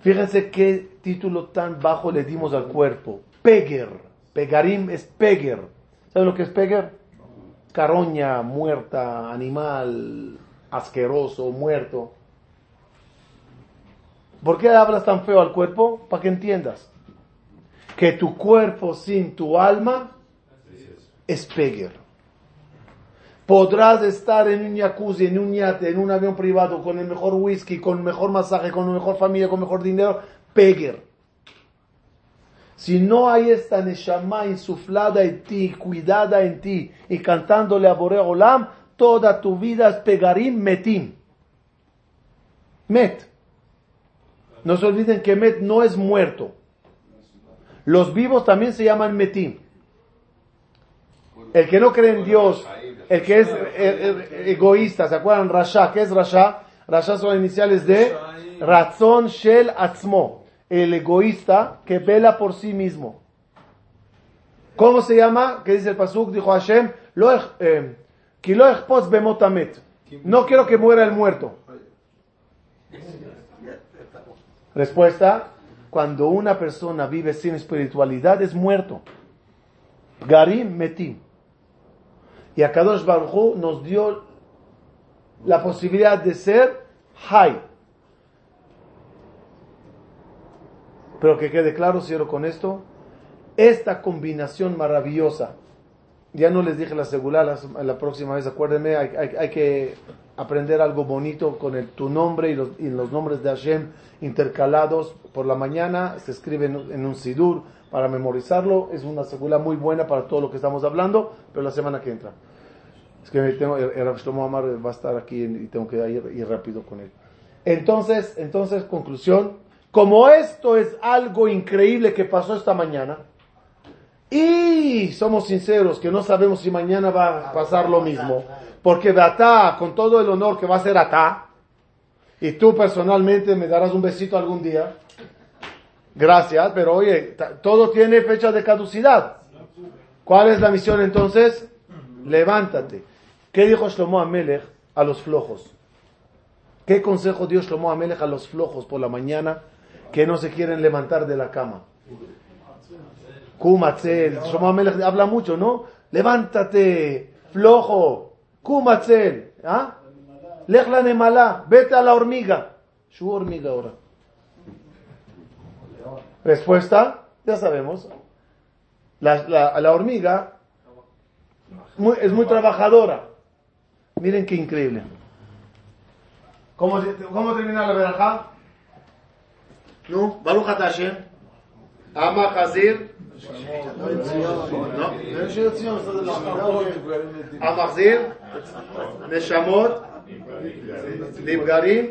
Fíjense qué título tan bajo le dimos al cuerpo. Peger. Pegarim es Peger. ¿Saben lo que es Peger? Caroña, muerta, animal, asqueroso, muerto. ¿Por qué hablas tan feo al cuerpo? Para que entiendas. Que tu cuerpo sin tu alma es Peger. Podrás estar en un jacuzzi, en un yate, en un avión privado, con el mejor whisky, con el mejor masaje, con la mejor familia, con mejor dinero. Peger. Si no hay esta neshama insuflada en ti, cuidada en ti, y cantándole a Boré Olam, toda tu vida es pegarim metim. Met. No se olviden que Met no es muerto. Los vivos también se llaman Metim. El que no cree en Dios, el que es eh, eh, egoísta, ¿se acuerdan? Rasha, ¿qué es Rasha? Rasha son las iniciales de Razón Shel Atzmo, el egoísta que vela por sí mismo. ¿Cómo se llama? ¿Qué dice el Pasuk? Dijo Hashem, eh, no quiero que muera el muerto. Respuesta, cuando una persona vive sin espiritualidad es muerto. Garim Metim. Y Akadosh Baruj nos dio la posibilidad de ser Hay. Pero que quede claro, cierro con esto, esta combinación maravillosa, ya no les dije la segura, la, la próxima vez acuérdenme, hay que aprender algo bonito con el, tu nombre y los, nombres de Hashem intercalados por la mañana, se escribe en, un sidur para memorizarlo, es una segura muy buena para todo lo que estamos hablando, pero la semana que entra. Es que tengo, el, el Rav Shlomo va a estar aquí y tengo que ir rápido con él. Entonces, entonces, conclusión, como esto es algo increíble que pasó esta mañana, y somos sinceros que no sabemos si mañana va a pasar lo mismo, porque Atá, con todo el honor que va a ser Atá, y tú personalmente me darás un besito algún día, gracias, pero oye, todo tiene fecha de caducidad. ¿Cuál es la misión entonces? Levántate. ¿Qué dijo Shlomo Amelech a los flojos? ¿Qué consejo dio Shlomo Amelech a los flojos por la mañana que no se quieren levantar de la cama? Kumatzel. Shlomo Amelech habla mucho, ¿no? Levántate, flojo. Kumatzel. ¿Ah? Lech la nemalá. Vete a la hormiga. Su hormiga ahora. Respuesta, ya sabemos. La, la- la hormiga muy- es muy trabajadora. Miren qué increíble. ¿Cómo, cómo termina la verajá? No, Baruch Hashem. Ama Hazir. No, no es Shir Tzion, esto es la- המחזיר, נשמות, נפגרים,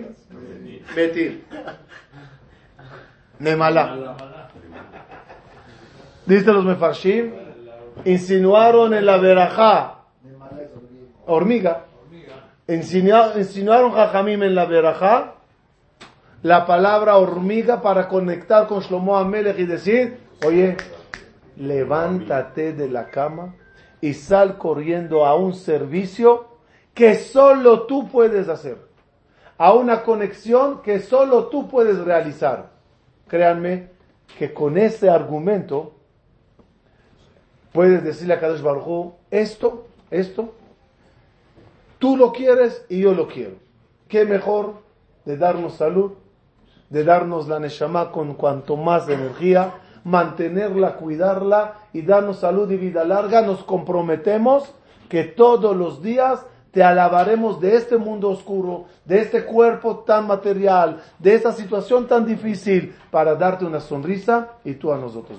מתים. Nemala. Dice los mefarshim, insinuaron en la verajá, hormiga, Enseña- Enseñaron Jajamim en la verajá la palabra hormiga para conectar con Shlomo Amelech y decir, oye, levántate de la cama y sal corriendo a un servicio que solo tú puedes hacer, a una conexión que solo tú puedes realizar. Créanme que con este argumento puedes decirle a Kadosh Baruj esto, esto, tú lo quieres y yo lo quiero. ¿Qué mejor de darnos salud, de darnos la Neshama con cuanto más energía, mantenerla, cuidarla y darnos salud y vida larga? Nos comprometemos que todos los días te alabaremos de este mundo oscuro, de este cuerpo tan material, de esta situación tan difícil, para darte una sonrisa y tú a nosotros.